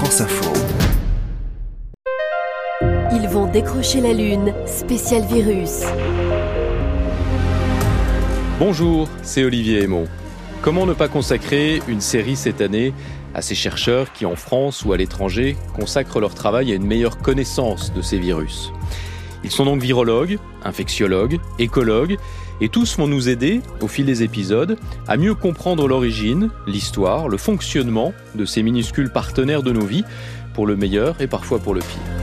France Info. Ils vont décrocher la Lune, spécial virus. Bonjour, c'est Olivier Aymon. Comment ne pas consacrer une série cette année à ces chercheurs qui, en France ou à l'étranger, consacrent leur travail à une meilleure connaissance de ces virus? Ils sont donc virologues, infectiologues, écologues, et tous vont nous aider, au fil des épisodes, à mieux comprendre l'origine, l'histoire, le fonctionnement de ces minuscules partenaires de nos vies, pour le meilleur et parfois pour le pire.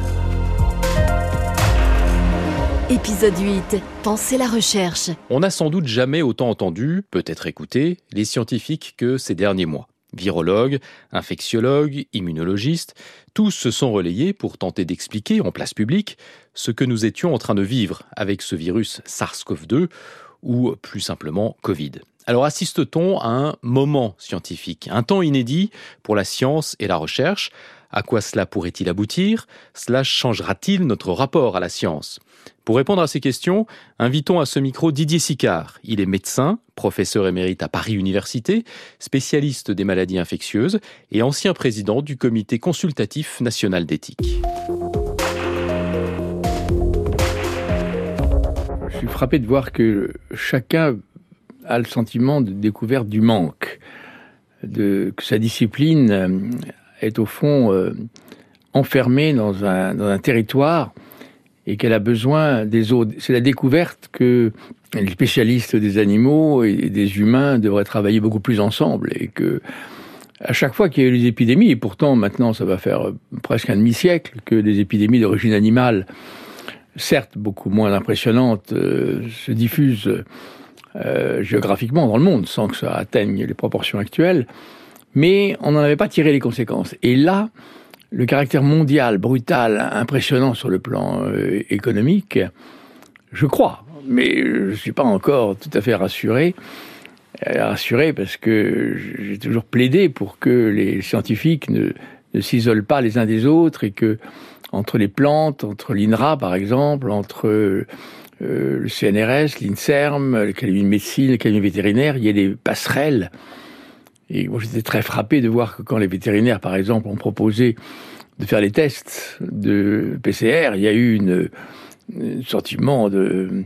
Épisode 8. Pensez la recherche. On n'a sans doute jamais autant entendu, peut-être écouté, les scientifiques que ces derniers mois. Virologues, infectiologues, immunologistes, tous se sont relayés pour tenter d'expliquer en place publique ce que nous étions en train de vivre avec ce virus SARS-CoV-2 ou plus simplement Covid. Alors assiste-t-on à un moment scientifique, un temps inédit pour la science et la recherche? À quoi cela pourrait-il aboutir? Cela changera-t-il notre rapport à la science? Pour répondre à ces questions, invitons à ce micro Didier Sicard. Il est médecin, professeur émérite à Paris Université, spécialiste des maladies infectieuses et ancien président du comité consultatif national d'éthique. Frappé de voir que chacun a le sentiment de découverte du manque, de, que sa discipline euh, est au fond euh, enfermée dans un, dans un territoire et qu'elle a besoin des autres. C'est la découverte que les spécialistes des animaux et des humains devraient travailler beaucoup plus ensemble et que à chaque fois qu'il y a eu des épidémies, et pourtant maintenant ça va faire presque un demi-siècle que des épidémies d'origine animale certes beaucoup moins impressionnante, euh, se diffuse euh, géographiquement dans le monde sans que ça atteigne les proportions actuelles, mais on n'en avait pas tiré les conséquences. Et là, le caractère mondial, brutal, impressionnant sur le plan euh, économique, je crois, mais je ne suis pas encore tout à fait rassuré. Rassuré parce que j'ai toujours plaidé pour que les scientifiques ne, ne s'isolent pas les uns des autres et que entre les plantes, entre l'INRA par exemple, entre euh, le CNRS, l'INSERM, l'Académie de médecine, l'Académie vétérinaire, il y a des passerelles. Et moi j'étais très frappé de voir que quand les vétérinaires par exemple ont proposé de faire les tests de PCR, il y a eu une, un sentiment de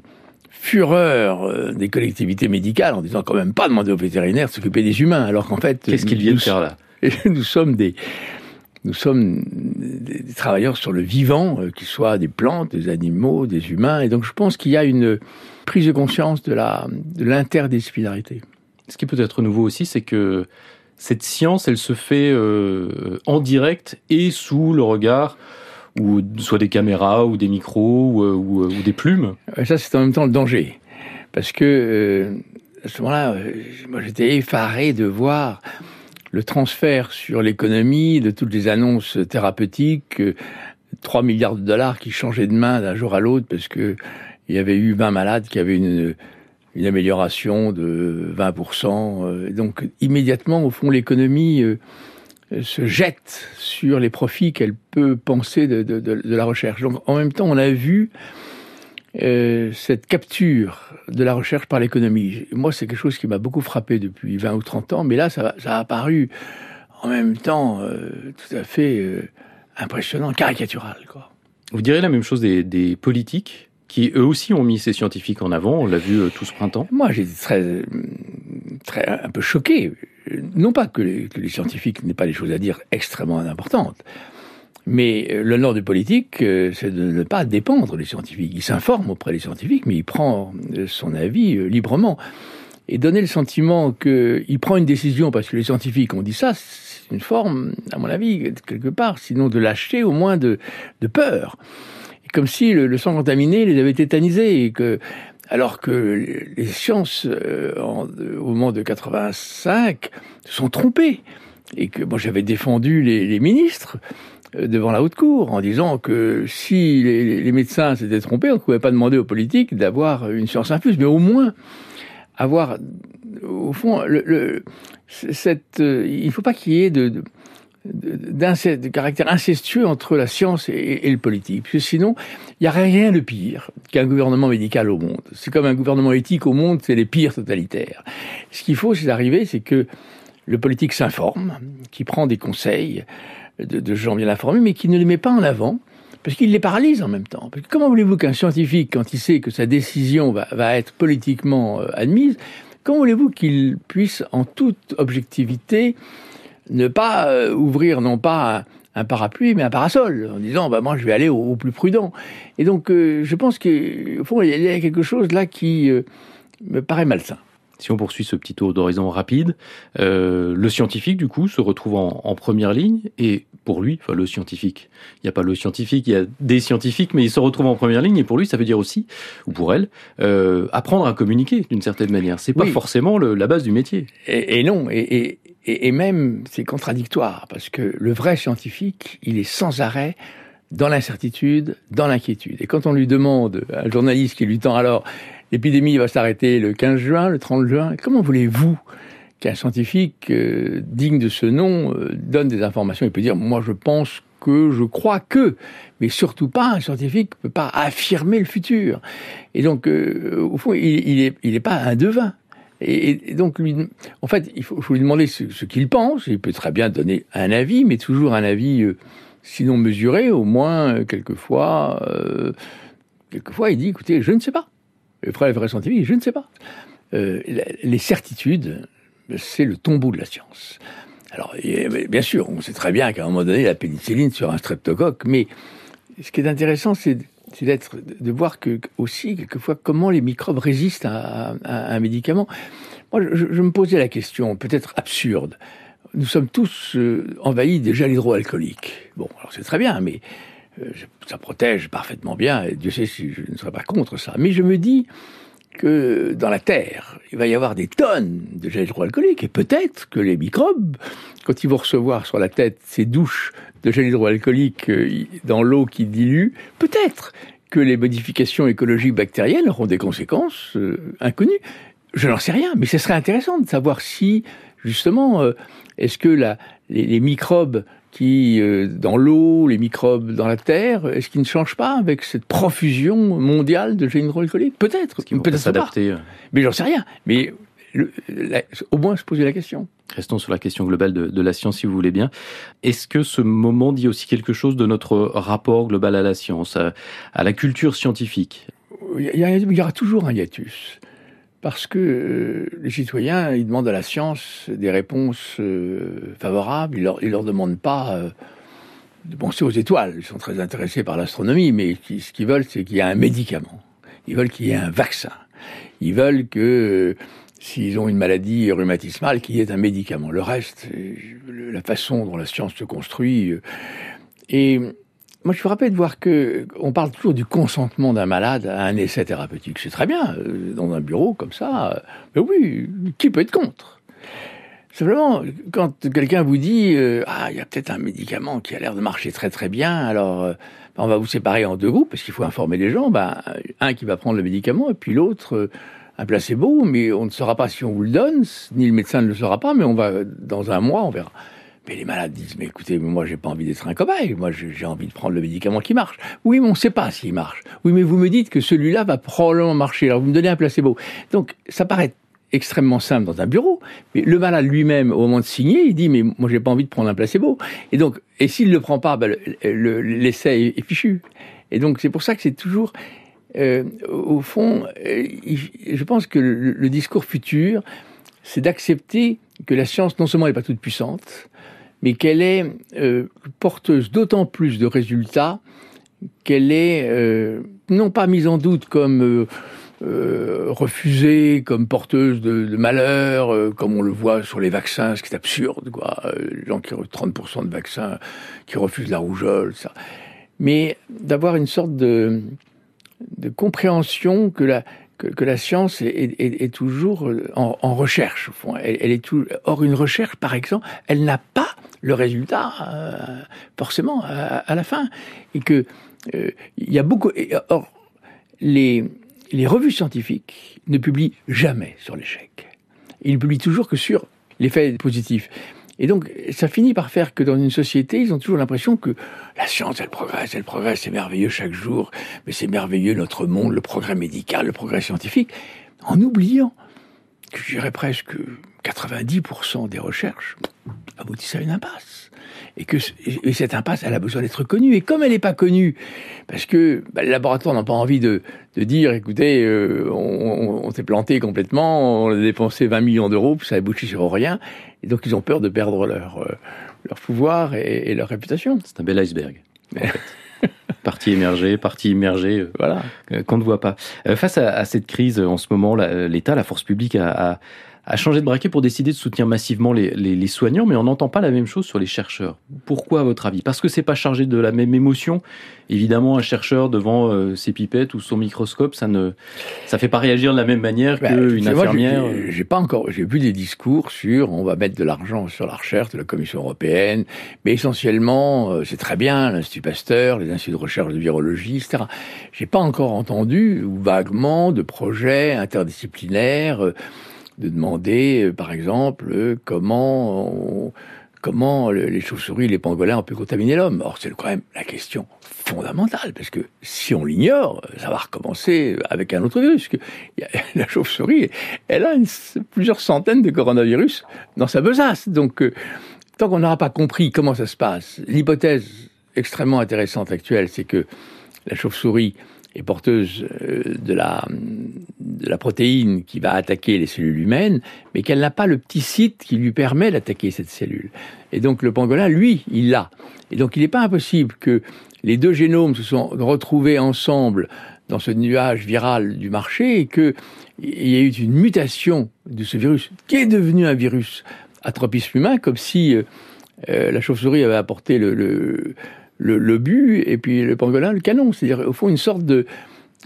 fureur euh, des collectivités médicales en disant quand même pas demander aux vétérinaires de s'occuper des humains, alors qu'en fait... Qu'est-ce qu'ils viennent faire là? Nous sommes des, nous sommes des, travailleurs sur le vivant, euh, qu'ils soient des plantes, des animaux, des humains. Et donc je pense qu'il y a une prise de conscience de l'interdisciplinarité. De Ce qui peut être nouveau aussi, c'est que cette science, elle se fait euh, en direct et sous le regard ou soit des caméras ou des micros ou, euh, ou, ou des plumes. Et ça, c'est en même temps le danger. Parce que euh, à ce moment-là, moi j'étais effaré de voir le transfert sur l'économie de toutes les annonces thérapeutiques, 3 milliards de dollars qui changeaient de main d'un jour à l'autre parce que il y avait eu 20 malades qui avaient une, une amélioration de 20%. Et donc immédiatement, au fond, l'économie euh, se jette sur les profits qu'elle peut penser de, de, de, de, la recherche. Donc en même temps, on a vu euh, cette capture de la recherche par l'économie. Moi, c'est quelque chose qui m'a beaucoup frappé depuis 20 ou 30 ans, mais là, ça, ça a apparu en même temps euh, tout à fait euh, impressionnant, caricatural. Quoi. Vous direz la même chose des, des, politiques qui, eux aussi, ont mis ces scientifiques en avant, on l'a vu tout ce printemps? Moi, j'étais très, très, un peu choqué. Non pas que les, que les scientifiques n'aient pas des choses à dire extrêmement importantes, mais euh, l'honneur du politique, euh, c'est de ne pas dépendre des scientifiques. Il s'informe auprès des scientifiques, mais il prend euh, son avis librement. Et donner le sentiment qu'il prend une décision parce que les scientifiques ont dit ça, c'est une forme, à mon avis, quelque part, sinon de lâcheté, au moins de, de peur. Comme si le, le, sang contaminé les avait tétanisés, et que, alors que les sciences, euh, en, au moment de 85, se sont trompées. Et que moi j'avais défendu les, les ministres devant la haute cour en disant que si les, médecins s'étaient trompés, on ne pouvait pas demander aux politiques d'avoir une science infuse, mais au moins avoir, au fond, le, le cette, euh, il ne faut pas qu'il y ait de, de de, caractère incestueux entre la science et, et le politique. Parce que sinon, il n'y a rien de pire qu'un gouvernement médical au monde. C'est comme un gouvernement éthique au monde, c'est les pires totalitaires. Ce qu'il faut, c'est d'arriver, c'est que le politique s'informe, qui prend des conseils, de, gens bien informés, mais qui ne les met pas en avant, parce qu'il les paralyse en même temps. comment voulez-vous qu'un scientifique, quand il sait que sa décision va, être politiquement euh, admise, comment voulez-vous qu'il puisse, en toute objectivité, ne pas euh, ouvrir non pas un, parapluie, mais un parasol, en disant bah, moi je vais aller au, plus prudent. Et donc euh, je pense qu'au fond, il y a quelque chose là qui me paraît malsain. Si on poursuit ce petit tour d'horizon rapide, euh, le scientifique, du coup, se retrouve en, première ligne, et pour lui, enfin le scientifique, il n'y a pas le scientifique, il y a des scientifiques, mais il se retrouve en première ligne, et pour lui, ça veut dire aussi, ou pour elle, euh, apprendre à communiquer d'une certaine manière. C'est pas forcément la base du métier. Et, non, et, et même c'est contradictoire, parce que le vrai scientifique, il est sans arrêt dans l'incertitude, dans l'inquiétude. Et quand on lui demande, un journaliste qui lui tend alors L'épidémie va s'arrêter le 15 juin, le 30 juin. Comment voulez-vous qu'un scientifique euh, digne de ce nom euh, donne des informations Il peut dire, moi je pense que, je crois que, mais surtout pas un scientifique ne peut pas affirmer le futur. Et donc, euh, au fond, il n'est il est pas un devin. Et, donc, lui, en fait, il faut, lui demander ce, qu'il pense. Il peut très bien donner un avis, mais toujours un avis, sinon mesuré, au moins, quelquefois, quelquefois, il dit, écoutez, je ne sais pas. Le vrai, vrai scientifique, je ne sais pas. Euh, les certitudes, c'est le tombeau de la science. Alors, bien sûr, on sait très bien qu'à un moment donné, la pénicilline sur un streptocoque, mais ce qui est intéressant, c'est d'être, de voir que aussi quelquefois comment les microbes résistent à, un médicament. Moi, je, me posais la question, peut-être absurde. Nous sommes tous euh, envahis des gels hydroalcooliques. Bon, alors c'est très bien, mais ça protège parfaitement bien, et Dieu sait si je ne serais pas contre ça. Mais je me dis que dans la Terre, il va y avoir des tonnes de gel hydroalcoolique, et peut-être que les microbes, quand ils vont recevoir sur la tête ces douches de gel hydroalcoolique euh, dans l'eau qui dilue, peut-être que les modifications écologiques bactériennes auront des conséquences euh, inconnues. Je n'en sais rien, mais ce serait intéressant de savoir si, justement, est-ce que la, les, microbes qui, euh, dans l'eau, les microbes dans la terre, est-ce qu'ils ne changent pas avec cette profusion mondiale de gènes hydroalcooliques? Peut-être. Peut-être s'adapter. Mais j'en sais rien. Mais au moins se poser la question. Restons sur la question globale de, la science, si vous voulez bien. Est-ce que ce moment dit aussi quelque chose de notre rapport global à la science, à, la culture scientifique? Il y, aura toujours un hiatus parce que euh, les citoyens, ils demandent à la science des réponses euh, favorables. Ils leur, leur demandent pas euh, de penser aux étoiles. Ils sont très intéressés par l'astronomie, mais ce qu'ils veulent, c'est qu'il y ait un médicament. Ils veulent qu'il y ait un vaccin. Ils veulent que s'ils ont une maladie rhumatismale, qu'il y ait un médicament. Le reste, la façon dont la science se construit. Et moi, je suis frappé de voir que on parle toujours du consentement d'un malade à un essai thérapeutique. C'est très bien, euh, dans un bureau comme ça. Euh, mais oui, qui peut être contre? Simplement, quand quelqu'un vous dit euh, ah, il y a peut-être un médicament qui a l'air de marcher très très bien, alors on va vous séparer en deux groupes parce qu'il faut informer les gens. Ben, un qui va prendre le médicament et puis l'autre un placebo, mais on ne saura pas si on vous le donne, ni le médecin ne le saura pas, mais on va dans un mois, on verra. Mais les malades disent, mais écoutez, moi j'ai pas envie d'être un cobaye, moi j'ai envie de prendre le médicament qui marche. Oui, mais on ne sait pas s'il marche. Oui, mais vous me dites que celui-là va probablement marcher, alors vous me donnez un placebo. Donc ça paraît extrêmement simple dans un bureau, mais le malade lui-même, au moment de signer, il dit, mais moi j'ai pas envie de prendre un placebo. Et donc, et s'il le prend pas, ben, l'essai est fichu. Et donc c'est pour ça que c'est toujours... Euh, au fond, euh, je pense que le, discours futur, c'est d'accepter que la science non seulement n'est pas toute puissante, mais qu'elle est euh, porteuse d'autant plus de résultats qu'elle est euh, non pas mise en doute comme euh, refusée, comme porteuse de, de malheur, comme on le voit sur les vaccins, ce qui est absurde, quoi. Les gens qui 30% de vaccins qui refusent la rougeole, ça. Mais d'avoir une sorte de, de compréhension que la, que, la science est, toujours en, recherche, au fond. Elle, est tout, or, une recherche, par exemple, elle n'a pas le résultat euh, forcément à, la fin. Et que euh, il y a beaucoup. or, les, revues scientifiques ne publient jamais sur l'échec. Ils ne publient toujours que sur l'effet positif. Et donc, ça finit par faire que dans une société, ils ont toujours l'impression que la science, elle progresse, elle progresse, c'est merveilleux chaque jour, mais c'est merveilleux notre monde, le progrès médical, le progrès scientifique, en oubliant je dirais presque 90% des recherches aboutissent à une impasse et que cette impasse, elle a besoin d'être connue. Et comme elle n'est pas connue, parce que bah, les laboratoires n'ont pas envie de, de dire, écoutez, euh, on, on, s'est planté complètement, on a dépensé 20 millions d'euros, puis ça a débouché sur rien, et donc ils ont peur de perdre leur, euh, leur pouvoir et, leur réputation. C'est un bel iceberg. partie émergée, partie immergée, euh, voilà, qu'on ne voit pas. face à, à, cette crise, en ce moment, l'État, la force publique a, a a changé de braquet pour décider de soutenir massivement les, les, soignants, mais on n'entend pas la même chose sur les chercheurs. Pourquoi, à votre avis? Parce que c'est pas chargé de la même émotion. Évidemment, un chercheur devant euh, ses pipettes ou son microscope, ça ne, ça fait pas réagir de la même manière bah, qu'une infirmière. J'ai pas encore, j'ai vu des discours sur on va mettre de l'argent sur la recherche de la Commission européenne, mais essentiellement, euh, c'est très bien l'Institut Pasteur, les instituts de recherche de virologie, etc. J'ai pas encore entendu ou vaguement de projets interdisciplinaires. Euh, de demander, euh, par exemple, euh, comment comment les chauves-souris, les pangolins ont pu contaminer l'homme. Or, c'est quand même la question fondamentale, parce que si on l'ignore, ça va recommencer avec un autre virus. Que la chauve-souris, elle a plusieurs centaines de coronavirus dans sa besace. Donc, euh, tant qu'on n'aura pas compris comment ça se passe, l'hypothèse extrêmement intéressante actuelle, c'est que la chauve-souris est porteuse de la, de la protéine qui va attaquer les cellules humaines, mais qu'elle n'a pas le petit site qui lui permet d'attaquer cette cellule. Et donc le pangolin, lui, il l'a. Et donc il n'est pas impossible que les deux génomes se sont retrouvés ensemble dans ce nuage viral du marché et qu'il y ait eu une mutation de ce virus qui est devenu un virus à humain, comme si euh, euh, la chauve-souris avait apporté le, le, le, but et puis le pangolin le canon. C'est-à-dire au fond une sorte de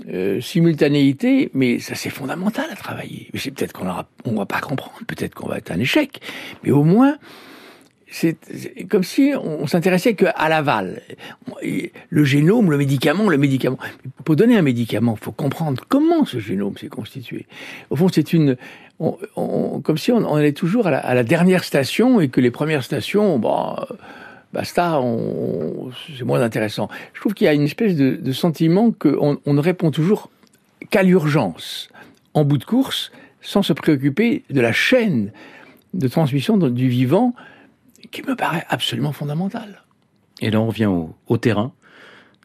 euh, simultanéité, mais ça c'est fondamental à travailler. Mais c'est peut-être qu'on on va pas comprendre, peut-être qu'on va être un échec, mais au moins c'est comme si on s'intéressait qu'à l'aval. Le génome, le médicament, le médicament. Pour donner un médicament, il faut comprendre comment ce génome s'est constitué. Au fond, c'est une, comme si on, on allait toujours à la, à la, dernière station et que les premières stations, bon, basta, c'est moins intéressant. Je trouve qu'il y a une espèce de, sentiment qu'on on ne répond toujours qu'à l'urgence, en bout de course, sans se préoccuper de la chaîne de transmission du vivant qui me paraît absolument fondamentale. Et là, on revient au, terrain.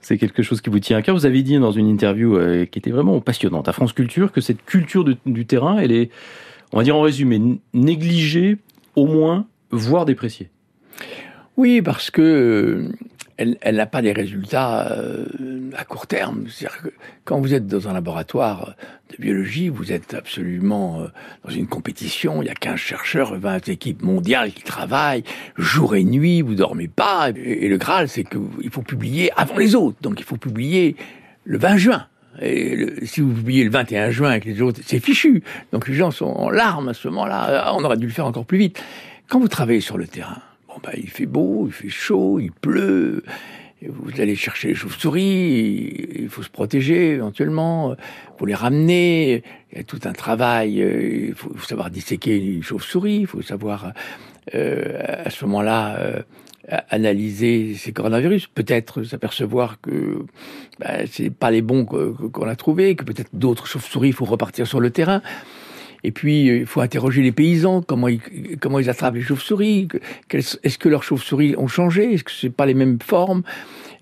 C'est quelque chose qui vous tient à cœur. Vous avez dit dans une interview euh, qui était vraiment passionnante à France Culture que cette culture du terrain, elle est, on va dire en résumé, négligée, au moins, voire dépréciée. Oui, parce que euh, elle, n'a pas des résultats euh, à court terme. Que quand vous êtes dans un laboratoire de biologie, vous êtes absolument euh, dans une compétition. Il y a 15 chercheurs, 20 équipes mondiales qui travaillent jour et nuit. Vous dormez pas. Et, le Graal, c'est qu'il faut publier avant les autres. Donc il faut publier le 20 juin. Et si vous publiez le 21 juin avec les autres, c'est fichu. Donc les gens sont en larmes à ce moment-là. On aurait dû le faire encore plus vite. Quand vous travaillez sur le terrain, Bon, ben, il fait beau, il fait chaud, il pleut. Vous allez chercher les chauves-souris, il faut se protéger éventuellement, vous les ramener. Il y a tout un travail, euh, il faut savoir disséquer une chauve-souris, il faut savoir euh, à ce moment-là euh, analyser ces coronavirus, peut-être s'apercevoir que ben, c'est pas les bons qu'on a trouvés, que peut-être d'autres chauves-souris, il faut repartir sur le terrain. Et puis, euh, il faut interroger les paysans, comment ils, comment ils attrapent les chauves-souris. Est-ce que leurs chauves-souris ont changé Est-ce que c'est pas les mêmes formes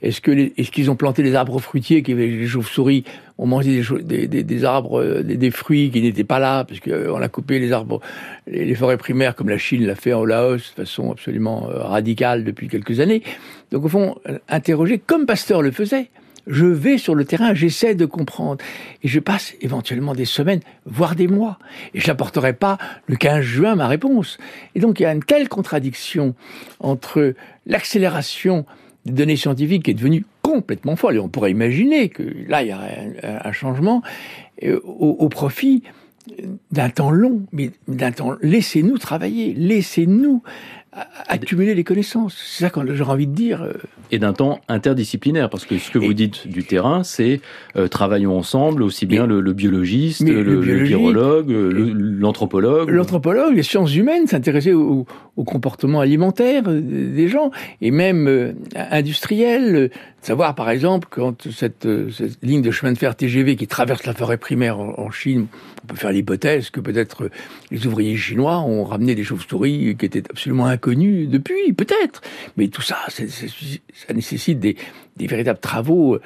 Est-ce que est-ce qu'ils ont planté des arbres fruitiers qui les chauves-souris ont mangé des, des, des, arbres, euh, des, fruits qui n'étaient pas là parce qu'on euh, a coupé les arbres, les, forêts primaires comme la Chine l'a fait au Laos de façon absolument radicale depuis quelques années. Donc au fond, interroger comme Pasteur le faisait je vais sur le terrain, j'essaie de comprendre. Et je passe éventuellement des semaines, voire des mois. Et je n'apporterai pas le 15 juin ma réponse. Et donc il y a une telle contradiction entre l'accélération des données scientifiques qui est devenue complètement folle. Et on pourrait imaginer que là, il y a un, changement euh, au, au profit d'un temps long, mais d'un temps. Laissez-nous travailler, laissez-nous accumuler les connaissances. C'est ça que j'ai envie de dire. Euh. Et d'un temps interdisciplinaire, parce que ce que vous dites du terrain, c'est euh, travaillons ensemble, aussi bien le, biologiste, le, virologue, l'anthropologue. L'anthropologue, les sciences humaines, s'intéresser aux, au comportement alimentaire des gens et même industriel. Savoir par exemple quand cette, ligne de chemin de fer TGV qui traverse la forêt primaire en, Chine, on peut faire l'hypothèse que peut-être les ouvriers chinois ont ramené des chauves-souris qui étaient absolument inconnues depuis, peut-être. Mais tout ça, ça nécessite des, véritables travaux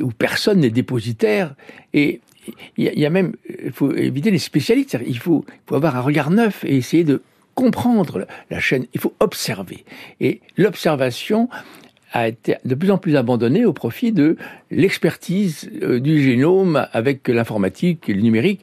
où personne n'est dépositaire et il y, a même, il faut éviter les spécialistes. Il faut avoir un regard neuf et essayer de comprendre la chaîne. Il faut observer. Et l'observation a été de plus en plus abandonnée au profit de l'expertise euh, du génome avec l'informatique et le numérique.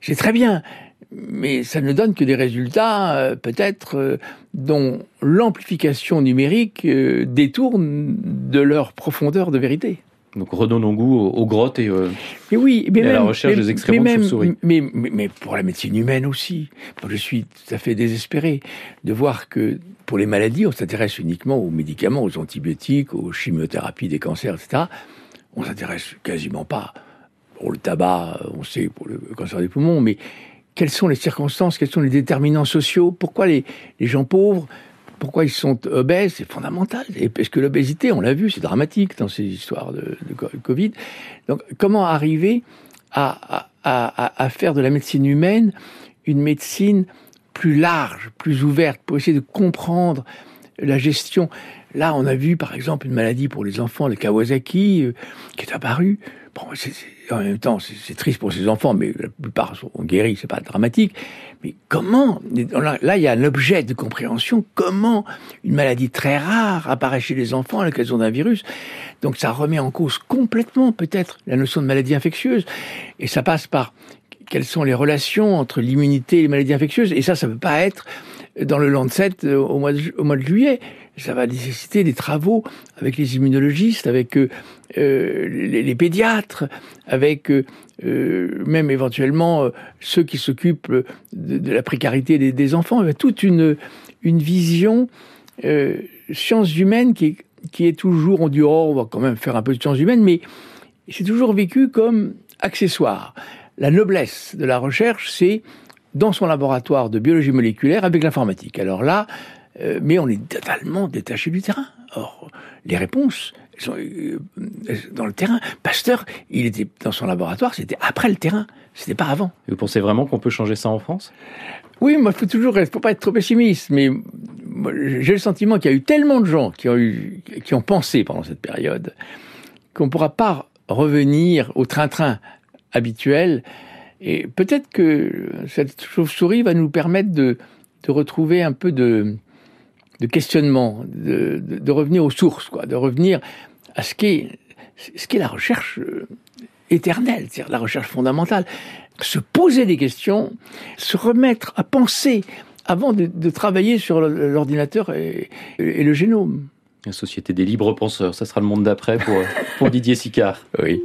C'est très bien, mais ça ne donne que des résultats euh, peut-être euh, dont l'amplification numérique détourne de leur profondeur de vérité. Donc redonnons goût aux, grottes et, euh, mais oui, mais à la recherche des excréments de chauves-souris. Mais, mais, pour la médecine humaine aussi. je suis tout à fait désespéré de voir que pour les maladies, on s'intéresse uniquement aux médicaments, aux antibiotiques, aux chimiothérapies des cancers, etc. On s'intéresse quasiment pas pour le tabac, on sait pour le cancer des poumons, mais quelles sont les circonstances, quels sont les déterminants sociaux, pourquoi les, les gens pauvres pourquoi ils sont obèses, c'est fondamental. Et parce que l'obésité, on l'a vu, c'est dramatique dans ces histoires de, Covid. Donc, comment arriver à, à, faire de la médecine humaine une médecine plus large, plus ouverte, pour essayer de comprendre la gestion. Là, on a vu, par exemple, une maladie pour les enfants, le Kawasaki, euh, qui est apparue. Bon, en même temps, c'est triste pour ces enfants, mais la plupart sont guéris, c'est pas dramatique. Mais comment Là, il y a un objet de compréhension. Comment une maladie très rare apparaît chez les enfants à l'occasion d'un virus? Donc, ça remet en cause complètement, peut-être, la notion de maladie infectieuse. Et ça passe par quelles sont les relations entre l'immunité et les maladies infectieuses. Et ça, ça peut pas être dans le Lancet euh, au mois de juillet ça va nécessiter des travaux avec les immunologistes, avec euh, euh les, les, pédiatres, avec euh, euh même éventuellement euh, ceux qui s'occupent de, de, la précarité des, des, enfants. Il toute une, une vision euh, sciences humaines qui qui est toujours, on dit, oh, on va quand même faire un peu de sciences humaines, mais c'est toujours vécu comme accessoire. La noblesse de la recherche, c'est dans son laboratoire de biologie moléculaire avec l'informatique. Alors là, euh, mais on est totalement détaché du terrain. Or, les réponses sont euh, dans le terrain. Pasteur, il était dans son laboratoire, c'était après le terrain, c'était pas avant. vous pensez vraiment qu'on peut changer ça en France? Oui, moi, il faut toujours, faut pas être trop pessimiste, mais j'ai le sentiment qu'il y a eu tellement de gens qui ont eu, qui ont pensé pendant cette période, qu'on ne pourra pas revenir au train-train habituel. Et peut-être que cette chauve-souris va nous permettre de, de retrouver un peu de, de questionnement, de, de, revenir aux sources, quoi, de revenir à ce qu'est ce qu'est la recherche euh, éternelle, c'est-à-dire la recherche fondamentale. Se poser des questions, se remettre à penser avant de, de travailler sur l'ordinateur et, et, le génome. La société des libres penseurs, ça sera le monde d'après pour, pour Didier Sicard. Oui.